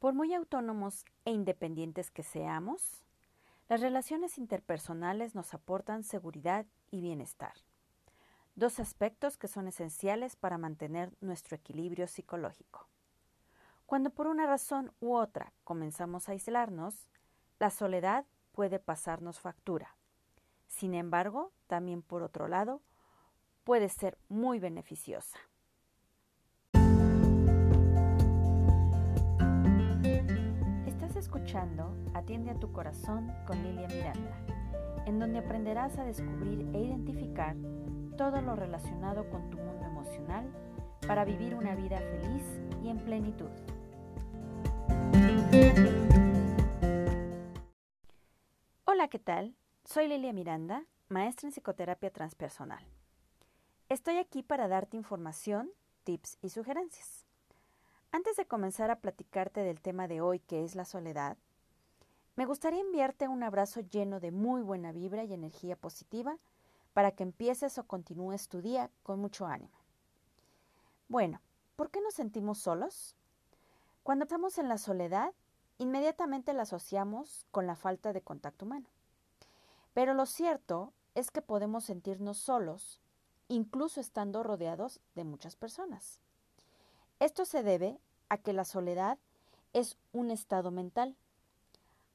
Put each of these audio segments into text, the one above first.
Por muy autónomos e independientes que seamos, las relaciones interpersonales nos aportan seguridad y bienestar, dos aspectos que son esenciales para mantener nuestro equilibrio psicológico. Cuando por una razón u otra comenzamos a aislarnos, la soledad puede pasarnos factura. Sin embargo, también por otro lado, puede ser muy beneficiosa. Escuchando Atiende a tu corazón con Lilia Miranda, en donde aprenderás a descubrir e identificar todo lo relacionado con tu mundo emocional para vivir una vida feliz y en plenitud. Hola, ¿qué tal? Soy Lilia Miranda, maestra en psicoterapia transpersonal. Estoy aquí para darte información, tips y sugerencias. Antes de comenzar a platicarte del tema de hoy que es la soledad, me gustaría enviarte un abrazo lleno de muy buena vibra y energía positiva para que empieces o continúes tu día con mucho ánimo. Bueno, ¿por qué nos sentimos solos? Cuando estamos en la soledad, inmediatamente la asociamos con la falta de contacto humano. Pero lo cierto es que podemos sentirnos solos, incluso estando rodeados de muchas personas. Esto se debe a que la soledad es un estado mental,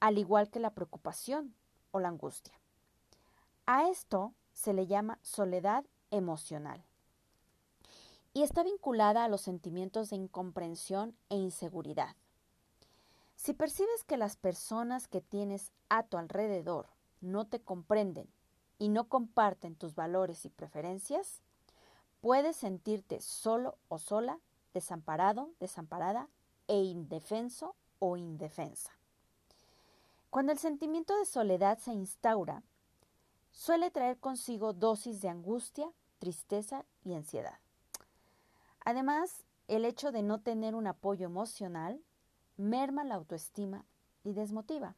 al igual que la preocupación o la angustia. A esto se le llama soledad emocional y está vinculada a los sentimientos de incomprensión e inseguridad. Si percibes que las personas que tienes a tu alrededor no te comprenden y no comparten tus valores y preferencias, puedes sentirte solo o sola, desamparado, desamparada e indefenso o indefensa. Cuando el sentimiento de soledad se instaura, suele traer consigo dosis de angustia, tristeza y ansiedad. Además, el hecho de no tener un apoyo emocional merma la autoestima y desmotiva.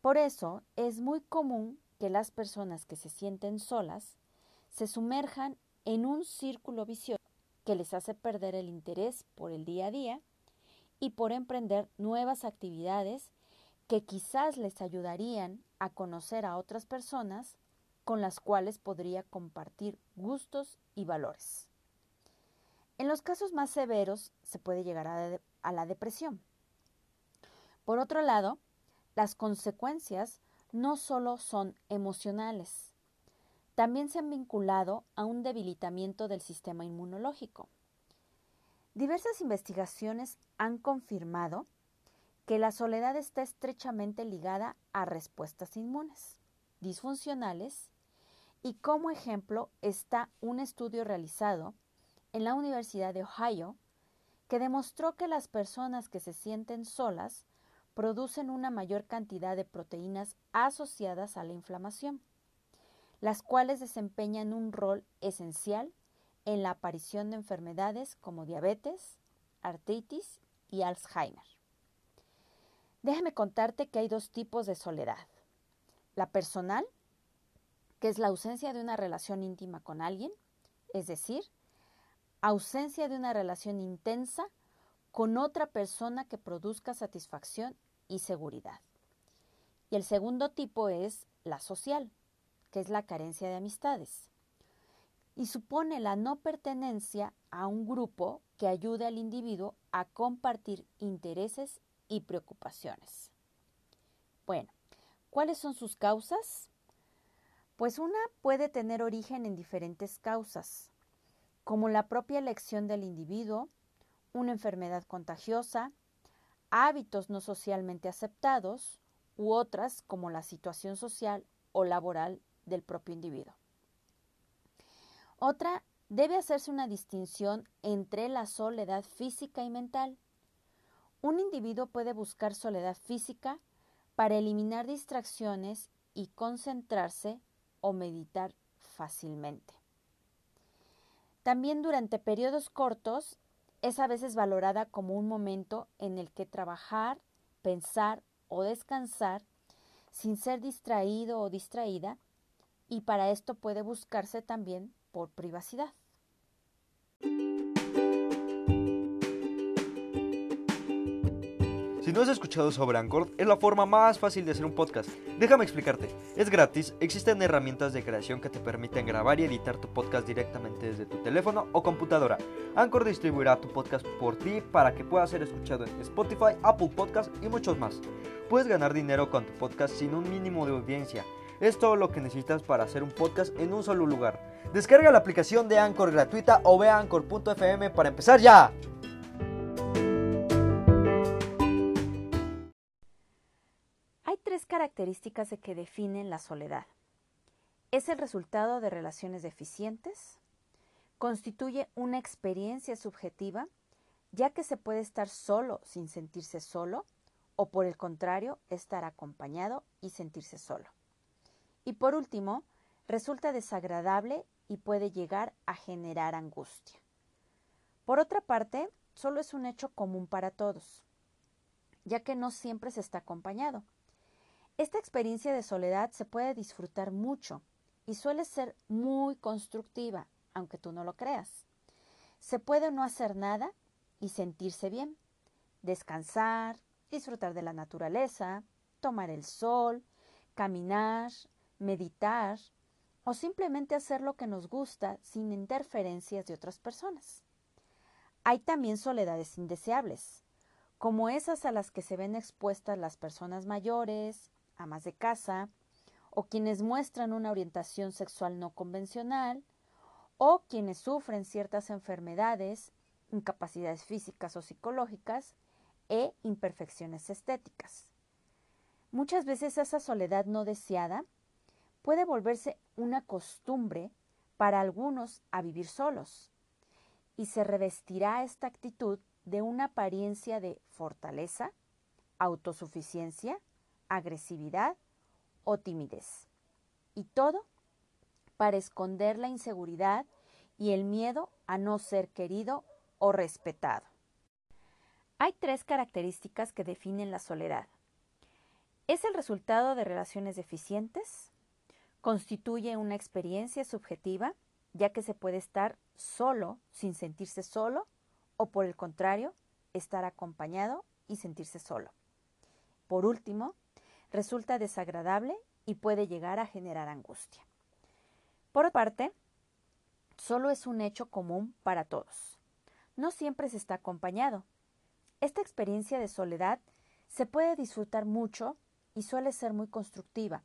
Por eso es muy común que las personas que se sienten solas se sumerjan en un círculo vicioso que les hace perder el interés por el día a día y por emprender nuevas actividades que quizás les ayudarían a conocer a otras personas con las cuales podría compartir gustos y valores. En los casos más severos se puede llegar a, la depresión. Por otro lado, las consecuencias no solo son emocionales, también se han vinculado a un debilitamiento del sistema inmunológico. Diversas investigaciones han confirmado que la soledad está estrechamente ligada a respuestas inmunes, disfuncionales, y como ejemplo está un estudio realizado en la Universidad de Ohio que demostró que las personas que se sienten solas producen una mayor cantidad de proteínas asociadas a la inflamación, las cuales desempeñan un rol esencial en la aparición de enfermedades como diabetes, artritis y Alzheimer. Déjame contarte que hay dos tipos de soledad. La personal, que es la ausencia de una relación íntima con alguien, es decir, ausencia de una relación intensa con otra persona que produzca satisfacción y seguridad. Y el segundo tipo es la social, que es la carencia de amistades. Y supone la no pertenencia a un grupo que ayude al individuo a compartir intereses y preocupaciones. Bueno, ¿cuáles son sus causas? Pues una puede tener origen en diferentes causas, como la propia elección del individuo, una enfermedad contagiosa, hábitos no socialmente aceptados u otras como la situación social o laboral del propio individuo. Otra, debe hacerse una distinción entre la soledad física y mental. Un individuo puede buscar soledad física para eliminar distracciones y concentrarse o meditar fácilmente. También durante periodos cortos es a veces valorada como un momento en el que trabajar, pensar o descansar sin ser distraído o distraída y para esto puede buscarse también por privacidad. Si no has escuchado sobre Anchor, es la forma más fácil de hacer un podcast. Déjame explicarte. Es gratis, existen herramientas de creación que te permiten grabar y editar tu podcast directamente desde tu teléfono o computadora. Anchor distribuirá tu podcast por ti para que pueda ser escuchado en Spotify, Apple Podcast y muchos más. Puedes ganar dinero con tu podcast sin un mínimo de audiencia. Es todo lo que necesitas para hacer un podcast en un solo lugar. Descarga la aplicación de Anchor gratuita o ve a anchor.fm para empezar ya. características de que definen la soledad. Es el resultado de relaciones deficientes, constituye una experiencia subjetiva, ya que se puede estar solo sin sentirse solo, o por el contrario, estar acompañado y sentirse solo. Y por último, resulta desagradable y puede llegar a generar angustia. Por otra parte, solo es un hecho común para todos, ya que no siempre se está acompañado. Esta experiencia de soledad se puede disfrutar mucho y suele ser muy constructiva, aunque tú no lo creas. Se puede no hacer nada y sentirse bien, descansar, disfrutar de la naturaleza, tomar el sol, caminar, meditar o simplemente hacer lo que nos gusta sin interferencias de otras personas. Hay también soledades indeseables, como esas a las que se ven expuestas las personas mayores, amas de casa, o quienes muestran una orientación sexual no convencional, o quienes sufren ciertas enfermedades, incapacidades físicas o psicológicas e imperfecciones estéticas. Muchas veces esa soledad no deseada puede volverse una costumbre para algunos a vivir solos, y se revestirá esta actitud de una apariencia de fortaleza, autosuficiencia agresividad o timidez. Y todo para esconder la inseguridad y el miedo a no ser querido o respetado. Hay tres características que definen la soledad. Es el resultado de relaciones deficientes, constituye una experiencia subjetiva, ya que se puede estar solo sin sentirse solo, o por el contrario, estar acompañado y sentirse solo. Por último, resulta desagradable y puede llegar a generar angustia. Por otra parte, solo es un hecho común para todos. No siempre se está acompañado. Esta experiencia de soledad se puede disfrutar mucho y suele ser muy constructiva.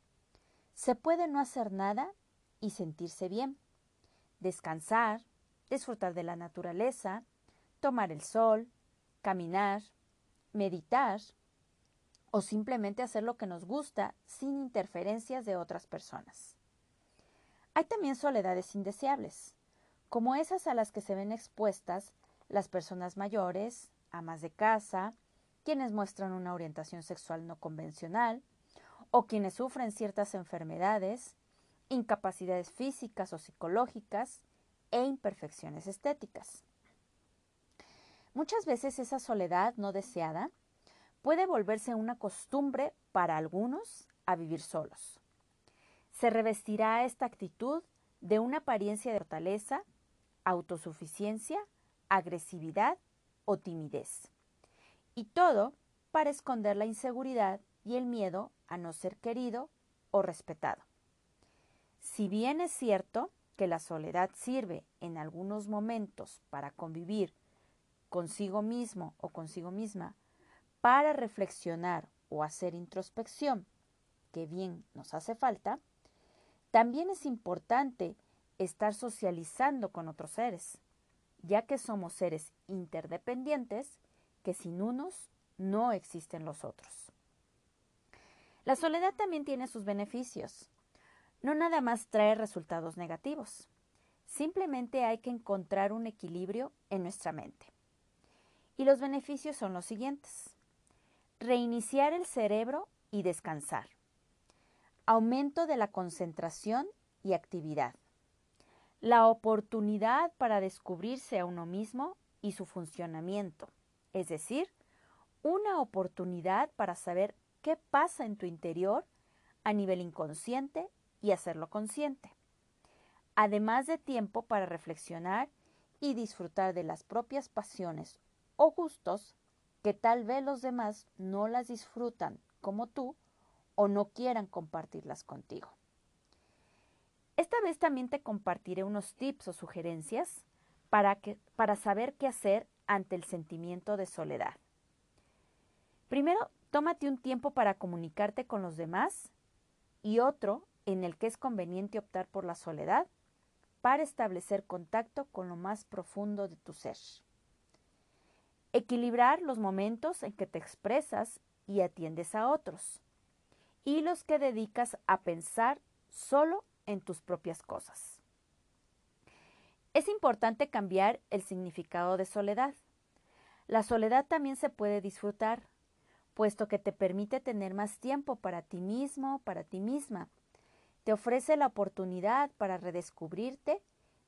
Se puede no hacer nada y sentirse bien. Descansar, disfrutar de la naturaleza, tomar el sol, caminar, meditar, o simplemente hacer lo que nos gusta sin interferencias de otras personas. Hay también soledades indeseables, como esas a las que se ven expuestas las personas mayores, amas de casa, quienes muestran una orientación sexual no convencional, o quienes sufren ciertas enfermedades, incapacidades físicas o psicológicas e imperfecciones estéticas. Muchas veces esa soledad no deseada puede volverse una costumbre para algunos a vivir solos. Se revestirá esta actitud de una apariencia de fortaleza, autosuficiencia, agresividad o timidez. Y todo para esconder la inseguridad y el miedo a no ser querido o respetado. Si bien es cierto que la soledad sirve en algunos momentos para convivir consigo mismo o consigo misma, para reflexionar o hacer introspección, que bien nos hace falta, también es importante estar socializando con otros seres, ya que somos seres interdependientes que sin unos no existen los otros. La soledad también tiene sus beneficios. No nada más trae resultados negativos. Simplemente hay que encontrar un equilibrio en nuestra mente. Y los beneficios son los siguientes reiniciar el cerebro y descansar, aumento de la concentración y actividad, la oportunidad para descubrirse a uno mismo y su funcionamiento, es decir, una oportunidad para saber qué pasa en tu interior a nivel inconsciente y hacerlo consciente, además de tiempo para reflexionar y disfrutar de las propias pasiones o gustos que tal vez los demás no las disfrutan como tú o no quieran compartirlas contigo. Esta vez también te compartiré unos tips o sugerencias para, que, para saber qué hacer ante el sentimiento de soledad. Primero, tómate un tiempo para comunicarte con los demás y otro en el que es conveniente optar por la soledad para establecer contacto con lo más profundo de tu ser. Equilibrar los momentos en que te expresas y atiendes a otros y los que dedicas a pensar solo en tus propias cosas. Es importante cambiar el significado de soledad. La soledad también se puede disfrutar, puesto que te permite tener más tiempo para ti mismo, para ti misma. Te ofrece la oportunidad para redescubrirte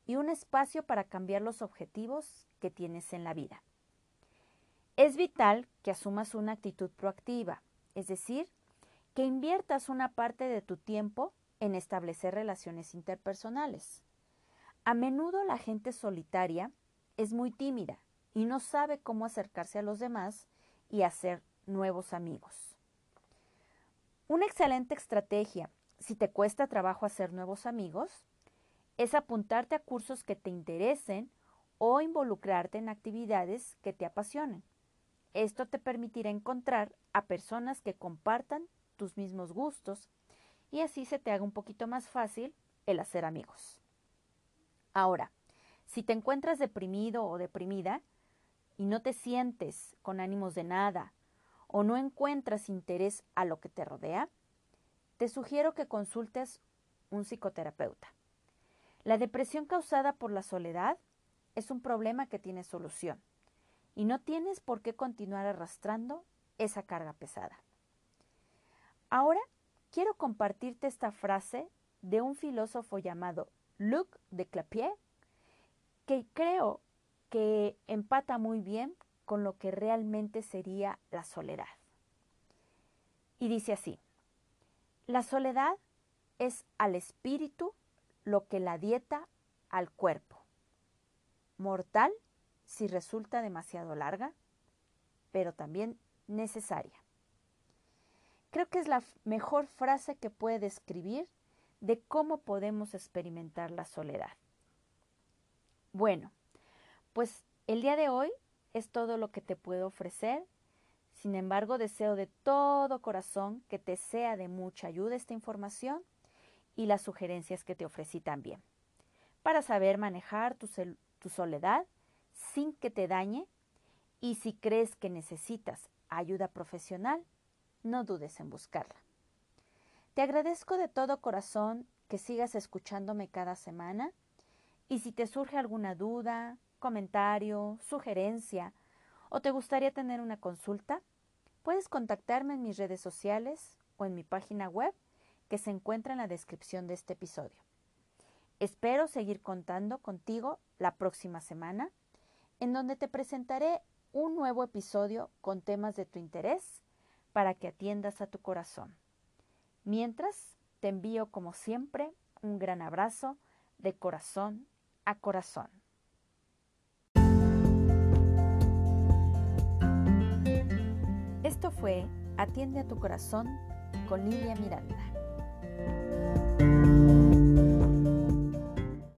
y un espacio para cambiar los objetivos que tienes en la vida. Es vital que asumas una actitud proactiva, es decir, que inviertas una parte de tu tiempo en establecer relaciones interpersonales. A menudo la gente solitaria es muy tímida y no sabe cómo acercarse a los demás y hacer nuevos amigos. Una excelente estrategia, si te cuesta trabajo hacer nuevos amigos, es apuntarte a cursos que te interesen o involucrarte en actividades que te apasionen. Esto te permitirá encontrar a personas que compartan tus mismos gustos y así se te haga un poquito más fácil el hacer amigos. Ahora, si te encuentras deprimido o deprimida y no te sientes con ánimos de nada o no encuentras interés a lo que te rodea, te sugiero que consultes un psicoterapeuta. La depresión causada por la soledad es un problema que tiene solución y no tienes por qué continuar arrastrando esa carga pesada. Ahora quiero compartirte esta frase de un filósofo llamado Luc de Clapier, que creo que empata muy bien con lo que realmente sería la soledad. Y dice así, la soledad es al espíritu lo que la dieta al cuerpo. Mortal si resulta demasiado larga, pero también necesaria. Creo que es la mejor frase que puede describir de cómo podemos experimentar la soledad. Bueno, pues el día de hoy es todo lo que te puedo ofrecer. Sin embargo, deseo de todo corazón que te sea de mucha ayuda esta información y las sugerencias que te ofrecí también, para saber manejar tu, tu soledad sin que te dañe y si crees que necesitas ayuda profesional, no dudes en buscarla. Te agradezco de todo corazón que sigas escuchándome cada semana y si te surge alguna duda, comentario, sugerencia o te gustaría tener una consulta, puedes contactarme en mis redes sociales o en mi página web que se encuentra en la descripción de este episodio. Espero seguir contando contigo la próxima semana, en donde te presentaré un nuevo episodio con temas de tu interés para que atiendas a tu corazón. Mientras, te envío como siempre un gran abrazo de corazón a corazón. Esto fue Atiende a tu corazón con Lilia Miranda.